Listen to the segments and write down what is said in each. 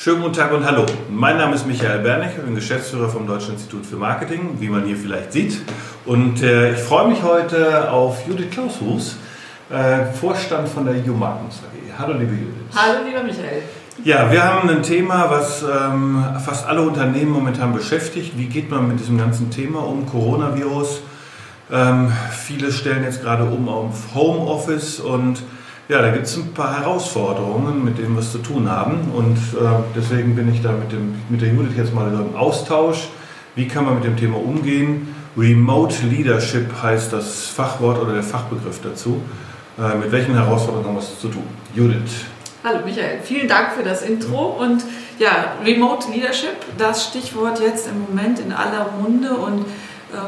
Schönen guten Tag und hallo. Mein Name ist Michael Bernig, ich bin Geschäftsführer vom Deutschen Institut für Marketing, wie man hier vielleicht sieht. Und äh, ich freue mich heute auf Judith Klaushus, äh, Vorstand von der Jumagnus AG. Hallo liebe Judith. Hallo lieber Michael. Ja, wir haben ein Thema, was ähm, fast alle Unternehmen momentan beschäftigt. Wie geht man mit diesem ganzen Thema um? Coronavirus. Ähm, viele stellen jetzt gerade um auf Homeoffice und ja, da gibt es ein paar Herausforderungen, mit denen wir es zu tun haben. Und äh, deswegen bin ich da mit, dem, mit der Judith jetzt mal im Austausch. Wie kann man mit dem Thema umgehen? Remote Leadership heißt das Fachwort oder der Fachbegriff dazu. Äh, mit welchen Herausforderungen haben wir es zu tun? Judith. Hallo Michael, vielen Dank für das Intro. Und ja, Remote Leadership, das Stichwort jetzt im Moment in aller Munde und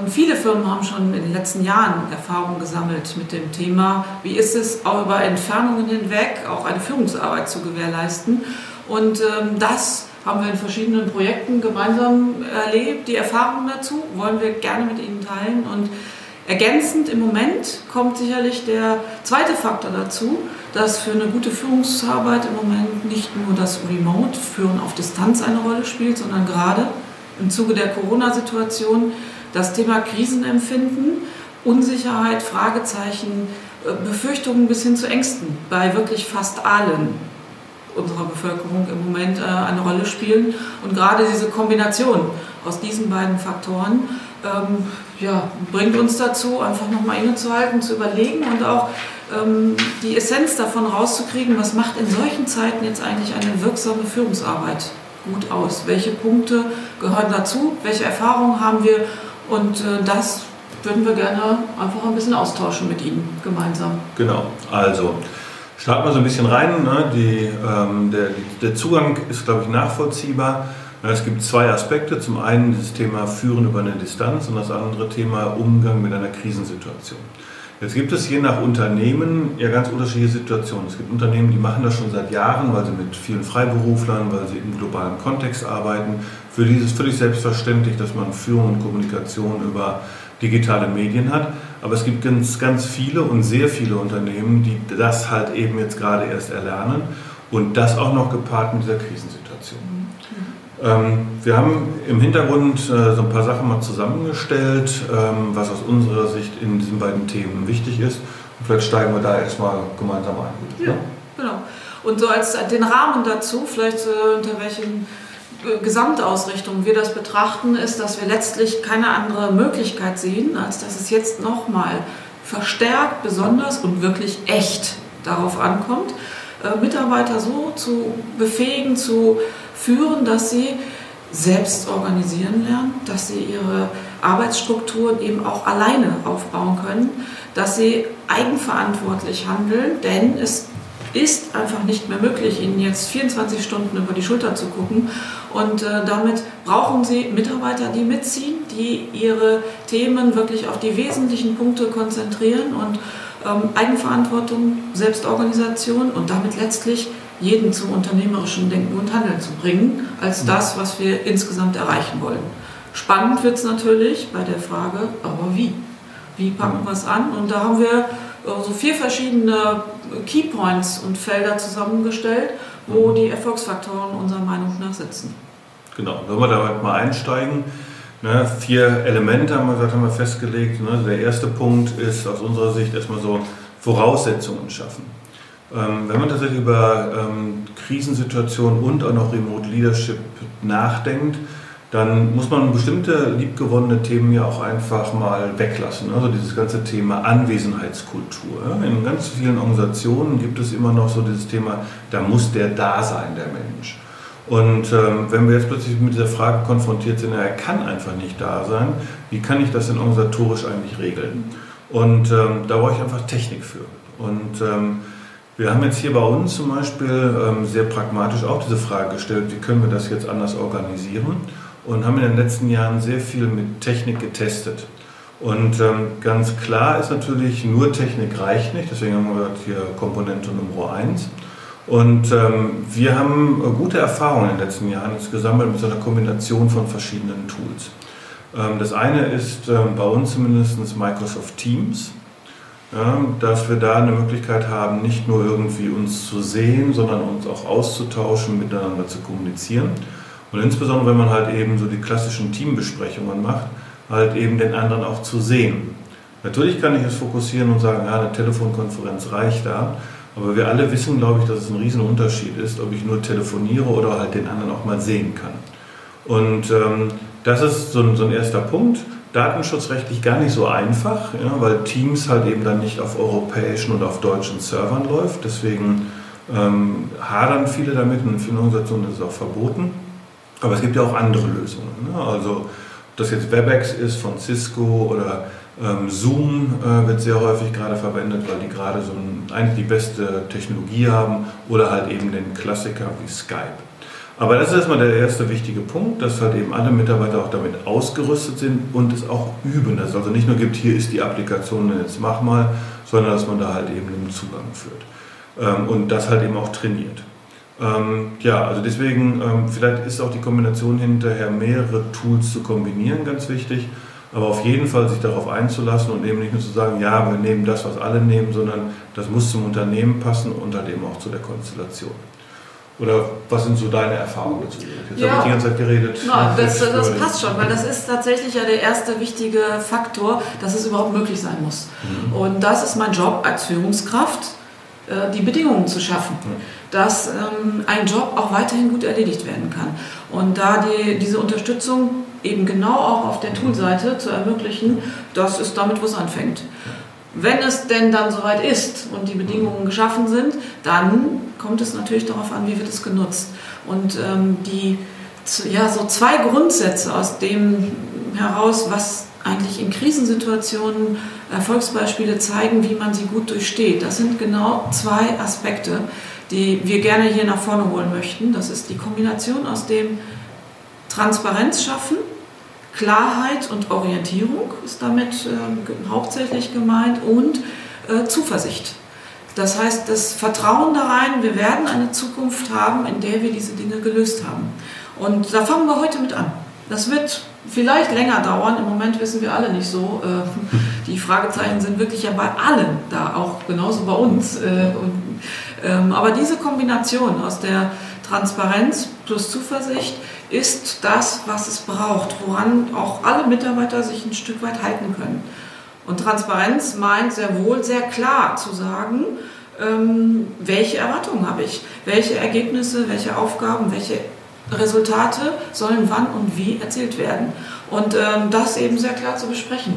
viele Firmen haben schon in den letzten Jahren Erfahrungen gesammelt mit dem Thema, wie ist es auch über Entfernungen hinweg auch eine Führungsarbeit zu gewährleisten. Und ähm, das haben wir in verschiedenen Projekten gemeinsam erlebt. Die Erfahrungen dazu wollen wir gerne mit Ihnen teilen. Und ergänzend im Moment kommt sicherlich der zweite Faktor dazu, dass für eine gute Führungsarbeit im Moment nicht nur das Remote-Führen auf Distanz eine Rolle spielt, sondern gerade im Zuge der Corona-Situation das Thema Krisenempfinden, Unsicherheit, Fragezeichen, äh, Befürchtungen bis hin zu Ängsten bei wirklich fast allen unserer Bevölkerung im Moment äh, eine Rolle spielen. Und gerade diese Kombination aus diesen beiden Faktoren ähm, ja, bringt uns dazu, einfach nochmal innezuhalten, zu überlegen und auch ähm, die Essenz davon rauszukriegen, was macht in solchen Zeiten jetzt eigentlich eine wirksame Führungsarbeit gut aus? Welche Punkte gehören dazu? Welche Erfahrungen haben wir? Und äh, das würden wir gerne einfach ein bisschen austauschen mit Ihnen gemeinsam. Genau, also starten wir so ein bisschen rein. Ne? Die, ähm, der, der, Zugang ist, glaube ich, nachvollziehbar. Es gibt zwei Aspekte. Zum einen das Thema Führen über eine Distanz und das andere Thema Umgang mit einer Krisensituation. Jetzt gibt es je nach Unternehmen ja ganz unterschiedliche Situationen. Es gibt Unternehmen, die machen das schon seit Jahren, weil sie mit vielen Freiberuflern, weil sie im globalen Kontext arbeiten. Für die ist es völlig selbstverständlich, dass man Führung und Kommunikation über digitale Medien hat. Aber es gibt ganz, ganz viele und sehr viele Unternehmen, die das halt eben jetzt gerade erst erlernen und das auch noch gepaart mit dieser Krisensituation. Ähm, wir haben im Hintergrund äh, so ein paar Sachen mal zusammengestellt, ähm, was aus unserer Sicht in diesen beiden Themen wichtig ist. Und vielleicht steigen wir da erstmal gemeinsam ein. Ja, genau. Und so als den Rahmen dazu, vielleicht äh, unter welchen äh, Gesamtausrichtung wir das betrachten, ist, dass wir letztlich keine andere Möglichkeit sehen, als dass es jetzt nochmal verstärkt, besonders und wirklich echt darauf ankommt, Mitarbeiter so zu befähigen, zu führen, dass sie selbst organisieren lernen, dass sie ihre Arbeitsstrukturen eben auch alleine aufbauen können, dass sie eigenverantwortlich handeln, denn es ist einfach nicht mehr möglich, ihnen jetzt 24 Stunden über die Schulter zu gucken. Und äh, damit brauchen sie Mitarbeiter, die mitziehen, die ihre Themen wirklich auf die wesentlichen Punkte konzentrieren und ähm, Eigenverantwortung, Selbstorganisation und damit letztlich jeden zum unternehmerischen Denken und Handeln zu bringen, als das, was wir insgesamt erreichen wollen. Spannend wird es natürlich bei der Frage, aber wie? Wie packen wir es an? Und da haben wir äh, so vier verschiedene Keypoints und Felder zusammengestellt, wo mhm. die Erfolgsfaktoren unserer Meinung nach sitzen. Genau, wenn wir da mal einsteigen, ne, vier Elemente haben wir, gesagt, haben wir festgelegt. Ne, der erste Punkt ist aus unserer Sicht erstmal so Voraussetzungen schaffen. Ähm, wenn man tatsächlich über ähm, Krisensituationen und auch noch Remote Leadership nachdenkt, dann muss man bestimmte liebgewonnene Themen ja auch einfach mal weglassen. Also dieses ganze Thema Anwesenheitskultur. In ganz vielen Organisationen gibt es immer noch so dieses Thema, da muss der da sein, der Mensch. Und ähm, wenn wir jetzt plötzlich mit dieser Frage konfrontiert sind, er kann einfach nicht da sein, wie kann ich das denn organisatorisch eigentlich regeln? Und ähm, da brauche ich einfach Technik für. Und ähm, wir haben jetzt hier bei uns zum Beispiel ähm, sehr pragmatisch auch diese Frage gestellt, wie können wir das jetzt anders organisieren und haben in den letzten Jahren sehr viel mit Technik getestet. Und ähm, ganz klar ist natürlich, nur Technik reicht nicht, deswegen haben wir hier Komponente Nummer 1. Und ähm, wir haben gute Erfahrungen in den letzten Jahren gesammelt mit so einer Kombination von verschiedenen Tools. Ähm, das eine ist ähm, bei uns zumindest Microsoft Teams. Ja, dass wir da eine Möglichkeit haben, nicht nur irgendwie uns zu sehen, sondern uns auch auszutauschen, miteinander zu kommunizieren. Und insbesondere, wenn man halt eben so die klassischen Teambesprechungen macht, halt eben den anderen auch zu sehen. Natürlich kann ich es fokussieren und sagen, ja, eine Telefonkonferenz reicht da, aber wir alle wissen, glaube ich, dass es ein Riesenunterschied ist, ob ich nur telefoniere oder halt den anderen auch mal sehen kann. Und ähm, das ist so ein, so ein erster Punkt datenschutzrechtlich gar nicht so einfach, ja, weil Teams halt eben dann nicht auf europäischen und auf deutschen Servern läuft. Deswegen ähm, hadern viele damit und in vielen Organisationen ist es auch verboten. Aber es gibt ja auch andere Lösungen. Ne? Also ob das jetzt WebEx ist von Cisco oder ähm, Zoom äh, wird sehr häufig gerade verwendet, weil die gerade so ein, eigentlich die beste Technologie haben oder halt eben den Klassiker wie Skype. Aber das ist erstmal der erste wichtige Punkt, dass halt eben alle Mitarbeiter auch damit ausgerüstet sind und es auch üben. Dass es also nicht nur gibt, hier ist die Applikation, jetzt mach mal, sondern dass man da halt eben einen Zugang führt. Ähm, und das halt eben auch trainiert. Ähm, ja, also deswegen, ähm, vielleicht ist auch die Kombination hinterher mehrere Tools zu kombinieren ganz wichtig. Aber auf jeden Fall sich darauf einzulassen und eben nicht nur zu sagen, ja, wir nehmen das, was alle nehmen, sondern das muss zum Unternehmen passen und halt eben auch zu der Konstellation. Oder was sind so deine Erfahrungen dazu? Jetzt ja. habe ich die ganze Zeit geredet. No, das, das passt schon, weil das ist tatsächlich ja der erste wichtige Faktor, dass es überhaupt möglich sein muss. Mhm. Und das ist mein Job als Führungskraft, äh, die Bedingungen zu schaffen, mhm. dass ähm, ein Job auch weiterhin gut erledigt werden kann. Und da die, diese Unterstützung eben genau auch auf der Toolseite zu ermöglichen, das ist damit, wo es anfängt. Wenn es denn dann soweit ist und die Bedingungen geschaffen sind, dann kommt es natürlich darauf an, wie wird es genutzt. Und ähm, die, ja, so zwei Grundsätze aus dem heraus, was eigentlich in Krisensituationen Erfolgsbeispiele zeigen, wie man sie gut durchsteht. Das sind genau zwei Aspekte, die wir gerne hier nach vorne holen möchten. Das ist die Kombination aus dem Transparenz schaffen, Klarheit und Orientierung ist damit äh, hauptsächlich gemeint und äh, Zuversicht. Das heißt, das Vertrauen da rein, wir werden eine Zukunft haben, in der wir diese Dinge gelöst haben. Und da fangen wir heute mit an. Das wird vielleicht länger dauern. Im Moment wissen wir alle nicht so. Äh, die Fragezeichen sind wirklich ja bei allen da, auch genauso bei uns. Äh, ähm, aber diese Kombination aus der Transparenz plus Zuversicht ist das, was es braucht, woran auch alle Mitarbeiter sich ein Stück weit halten können. Und Transparenz meint sehr wohl, sehr klar zu sagen, ähm, welche Erwartungen habe ich, welche Ergebnisse, welche Aufgaben, welche Resultate sollen wann und wie erzielt werden. Und ähm, das eben sehr klar zu besprechen.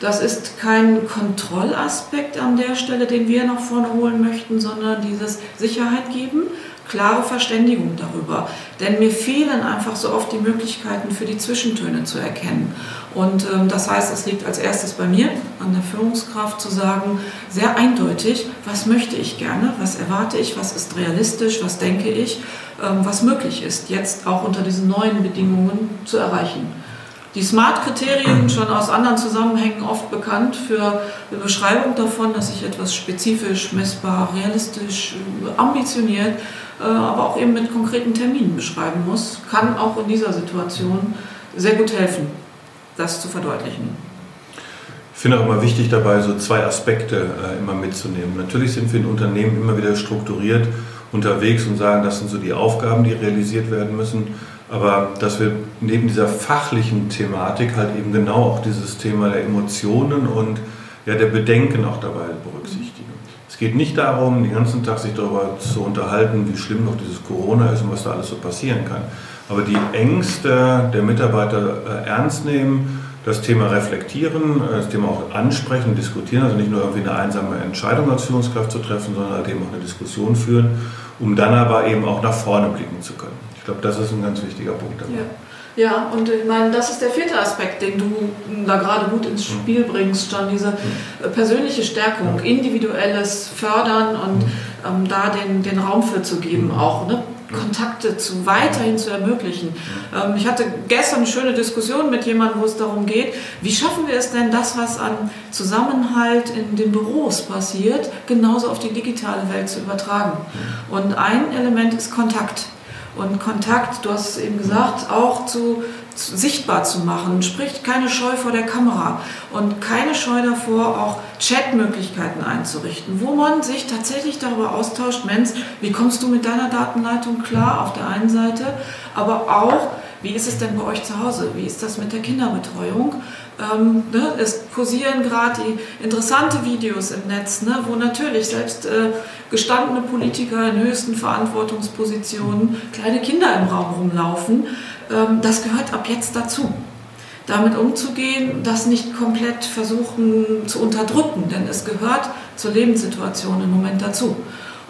Das ist kein Kontrollaspekt an der Stelle, den wir nach vorne holen möchten, sondern dieses Sicherheit geben, klare Verständigung darüber. Denn mir fehlen einfach so oft die Möglichkeiten für die Zwischentöne zu erkennen. Und ähm, das heißt, es liegt als erstes bei mir, an der Führungskraft zu sagen, sehr eindeutig, was möchte ich gerne, was erwarte ich, was ist realistisch, was denke ich, ähm, was möglich ist, jetzt auch unter diesen neuen Bedingungen zu erreichen. Die SMART-Kriterien, schon aus anderen Zusammenhängen oft bekannt für eine Beschreibung davon, dass ich etwas spezifisch, messbar, realistisch, ambitioniert äh, aber auch eben mit konkreten Terminen beschreiben muss, kann auch in dieser Situation sehr gut helfen, das zu verdeutlichen. Ich finde auch immer wichtig dabei, so zwei Aspekte äh, immer mitzunehmen. Natürlich sind wir in Unternehmen immer wieder strukturiert unterwegs und sagen, das sind so die Aufgaben, die realisiert werden müssen. Aber dass wir neben dieser fachlichen Thematik halt eben genau auch dieses Thema der Emotionen und ja, der Bedenken auch dabei berücksichtigen. Es geht nicht darum, den ganzen Tag sich darüber zu unterhalten, wie schlimm noch dieses Corona ist und was da alles so passieren kann. Aber die Ängste der Mitarbeiter äh, ernst nehmen, das Thema reflektieren, äh, das Thema auch ansprechen, diskutieren, also nicht nur irgendwie eine einsame Entscheidung als Führungskraft zu treffen, sondern halt eben auch eine Diskussion führen, um dann aber eben auch nach vorne blicken zu können. Ich glaube, das ist ein ganz wichtiger Punkt dabei. Ja. Ja, und ich meine, das ist der vierte Aspekt, den du da gerade gut ins mhm. Spiel bringst, John, diese äh, persönliche Stärkung, individuelles Fördern und ähm, da den, den Raum für zu geben, mhm. auch ne? Kontakte zu weiterhin zu ermöglichen. Ähm, ich hatte gestern eine schöne Diskussion mit jemandem, wo es darum geht, wie schaffen wir es denn, das, was an Zusammenhalt in den Büros passiert, genauso auf die digitale Welt zu übertragen. Und ein Element ist Kontakt. Und Kontakt, du hast es eben gesagt, auch zu, zu, sichtbar zu machen. Sprich, keine Scheu vor der Kamera und keine Scheu davor, auch Chatmöglichkeiten einzurichten, wo man sich tatsächlich darüber austauscht, Mensch, wie kommst du mit deiner Datenleitung klar auf der einen Seite, aber auch, wie ist es denn bei euch zu Hause? Wie ist das mit der Kinderbetreuung? Ähm, ne, es kursieren gerade interessante Videos im Netz, ne, wo natürlich selbst äh, gestandene Politiker in höchsten Verantwortungspositionen kleine Kinder im Raum rumlaufen. Ähm, das gehört ab jetzt dazu. Damit umzugehen, das nicht komplett versuchen zu unterdrücken, denn es gehört zur Lebenssituation im Moment dazu.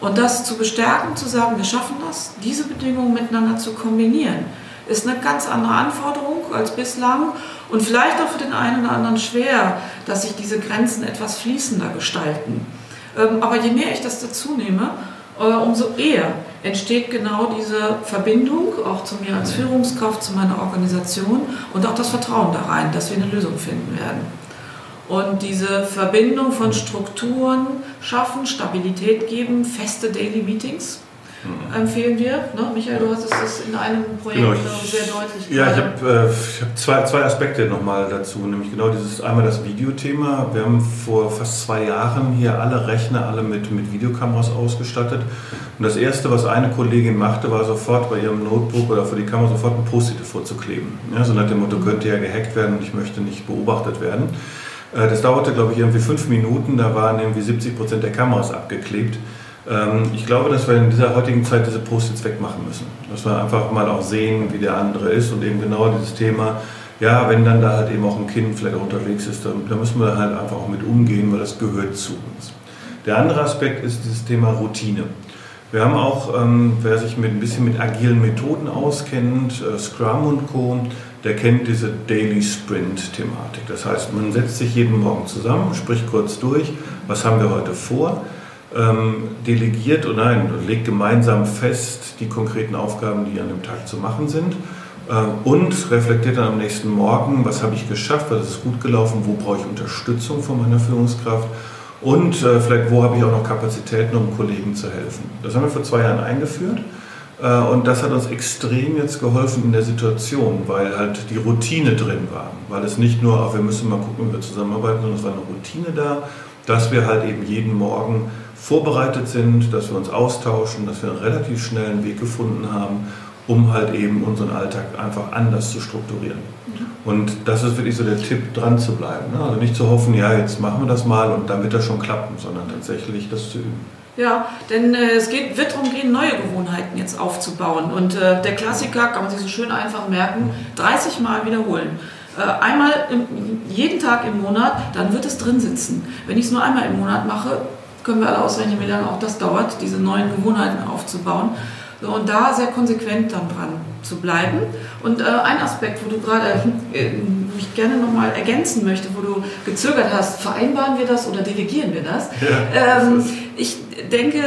Und das zu bestärken, zu sagen, wir schaffen das, diese Bedingungen miteinander zu kombinieren, ist eine ganz andere Anforderung als bislang und vielleicht auch für den einen oder anderen schwer, dass sich diese Grenzen etwas fließender gestalten. Ähm, aber je mehr ich das dazu nehme, äh, umso eher entsteht genau diese Verbindung, auch zu mir als Führungskraft, zu meiner Organisation und auch das Vertrauen da rein, dass wir eine Lösung finden werden. Und diese Verbindung von Strukturen schaffen, Stabilität geben, feste Daily Meetings, Mhm. empfehlen wir. Ne? Michael, du hast es in einem Projekt genau, ich, sehr deutlich Ja, ich habe äh, hab zwei, zwei Aspekte nochmal dazu, nämlich genau dieses einmal das Videothema. Wir haben vor fast zwei Jahren hier alle Rechner alle mit, mit Videokameras ausgestattet. Und das Erste, was eine Kollegin machte, war sofort bei ihrem Notebook oder für die Kamera sofort ein Post-it vorzukleben. Ja, so nach dem Motto, könnte ja gehackt werden und ich möchte nicht beobachtet werden. Äh, das dauerte, glaube ich, irgendwie fünf Minuten. Da waren irgendwie 70 Prozent der Kameras abgeklebt. Ähm, ich glaube, dass wir in dieser heutigen Zeit diese Post-its wegmachen müssen. Dass wir einfach mal auch sehen, wie der andere ist und eben genau dieses Thema, ja, wenn dann da halt eben auch ein Kind vielleicht auch unterwegs ist, dann, dann müssen wir halt einfach auch mit umgehen, weil das gehört zu uns. Der andere Aspekt ist dieses Thema Routine. Wir haben auch, ähm, wer sich mit ein bisschen mit agilen Methoden auskennt, äh, Scrum und Co., der kennt diese Daily Sprint-Thematik. Das heißt, man setzt sich jeden Morgen zusammen, spricht kurz durch, was haben wir heute vor, ähm, delegiert und nein, legt gemeinsam fest die konkreten Aufgaben, die an dem Tag zu machen sind äh, und reflektiert dann am nächsten Morgen, was habe ich geschafft, was ist gut gelaufen, wo brauche ich Unterstützung von meiner Führungskraft und äh, vielleicht wo habe ich auch noch Kapazitäten, um Kollegen zu helfen. Das haben wir vor zwei Jahren eingeführt. Äh, und das hat uns extrem jetzt geholfen in der Situation, weil halt die Routine drin war. Weil es nicht nur, ach, wir müssen mal gucken, wie wir zusammenarbeiten, sondern es war eine Routine da, dass wir halt eben jeden Morgen vorbereitet sind, dass wir uns austauschen, dass wir einen relativ schnellen Weg gefunden haben, um halt eben unseren Alltag einfach anders zu strukturieren. Mhm. Und das ist wirklich so der Tipp, dran zu bleiben. Ne? Also nicht zu hoffen, ja, jetzt machen wir das mal und dann wird das schon klappen, sondern tatsächlich das zu üben. Ja, denn äh, es geht, wird darum gehen, neue Gewohnheiten jetzt aufzubauen. Und äh, der Klassiker kann man sich so schön einfach merken, 30 Mal wiederholen. Äh, einmal im, jeden Tag im Monat, dann wird es drin sitzen. Wenn ich es nur einmal im Monat mache, können wir alle ausrechnen, wie lange auch das dauert, diese neuen Gewohnheiten aufzubauen. So, und da sehr konsequent dann dran zu bleiben. Und äh, ein Aspekt, wo du gerade äh, mich gerne nochmal ergänzen möchte, wo du gezögert hast, vereinbaren wir das oder delegieren wir das? Ja, ähm, ich denke,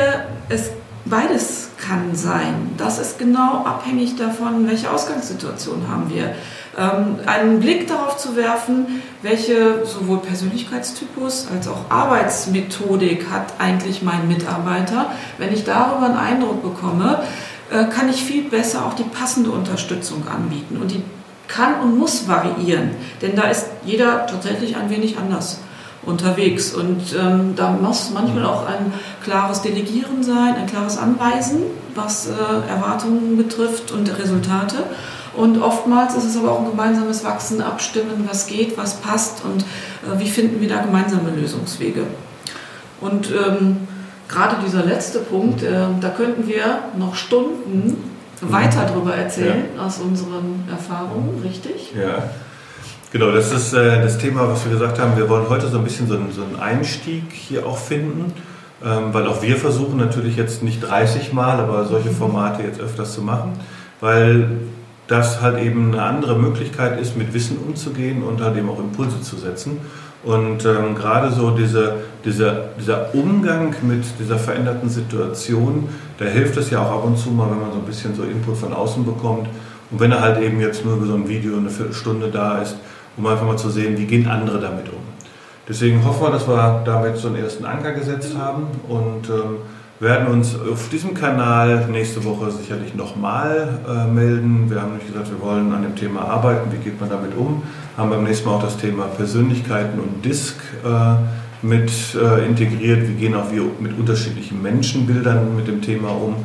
es beides kann sein. Das ist genau abhängig davon, welche Ausgangssituation haben wir einen Blick darauf zu werfen, welche sowohl Persönlichkeitstypus als auch Arbeitsmethodik hat eigentlich mein Mitarbeiter. Wenn ich darüber einen Eindruck bekomme, äh, kann ich viel besser auch die passende Unterstützung anbieten. Und die kann und muss variieren, denn da ist jeder tatsächlich ein wenig anders unterwegs. Und ähm, da muss manchmal auch ein klares Delegieren sein, ein klares Anweisen, was äh, Erwartungen betrifft und Resultate. Und oftmals ist es aber auch ein gemeinsames Wachsen, Abstimmen, was geht, was passt und äh, wie finden wir da gemeinsame Lösungswege. Und ähm, gerade dieser letzte Punkt, äh, da könnten wir noch Stunden weiter darüber erzählen ja. aus unseren Erfahrungen, richtig? Ja. Genau, das ist äh, das Thema, was wir gesagt haben. Wir wollen heute so ein bisschen so einen, so einen Einstieg hier auch finden, ähm, weil auch wir versuchen natürlich jetzt nicht 30 Mal, aber solche Formate jetzt öfters zu machen, weil das halt eben eine andere Möglichkeit ist, mit Wissen umzugehen und halt eben auch Impulse zu setzen. Und ähm, gerade so diese, dieser, dieser Umgang mit dieser veränderten Situation, da hilft es ja auch ab und zu mal, wenn man so ein bisschen so Input von außen bekommt. Und wenn er halt eben jetzt nur über so ein Video eine Viertelstunde da ist, um einfach mal zu sehen, wie gehen andere damit um. Deswegen hoffen wir, dass wir damit so einen ersten Anker gesetzt haben und ähm, werden uns auf diesem Kanal nächste Woche sicherlich nochmal äh, melden. Wir haben nämlich gesagt, wir wollen an dem Thema arbeiten. Wie geht man damit um? Haben beim nächsten Mal auch das Thema Persönlichkeiten und Disk äh, mit äh, integriert. Wie gehen auch wir mit unterschiedlichen Menschenbildern mit dem Thema um?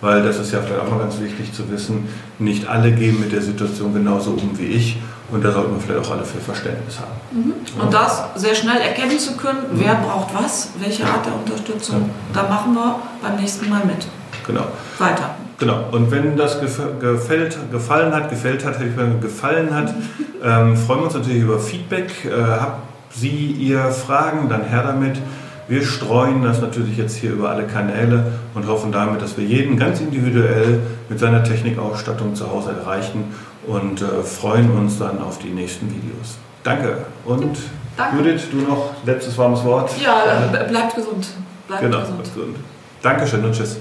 Weil das ist ja vielleicht auch mal ganz wichtig zu wissen, nicht alle gehen mit der Situation genauso um wie ich. Und da sollten wir vielleicht auch alle für Verständnis haben. Mhm. Und das sehr schnell erkennen zu können, mhm. wer braucht was, welche Art der Unterstützung, da machen wir beim nächsten Mal mit. Genau. Weiter. Genau. Und wenn das gefällt, gefallen hat, gefällt hat, gefallen hat, ähm, freuen wir uns natürlich über Feedback. Äh, habt Sie ihr Fragen, dann her damit. Wir streuen das natürlich jetzt hier über alle Kanäle und hoffen damit, dass wir jeden ganz individuell mit seiner Technikausstattung zu Hause erreichen und äh, freuen uns dann auf die nächsten Videos. Danke. Und Danke. Judith, du noch letztes warmes Wort? Ja, bleibt gesund. Bleibt genau, gesund. gesund. Dankeschön und tschüss.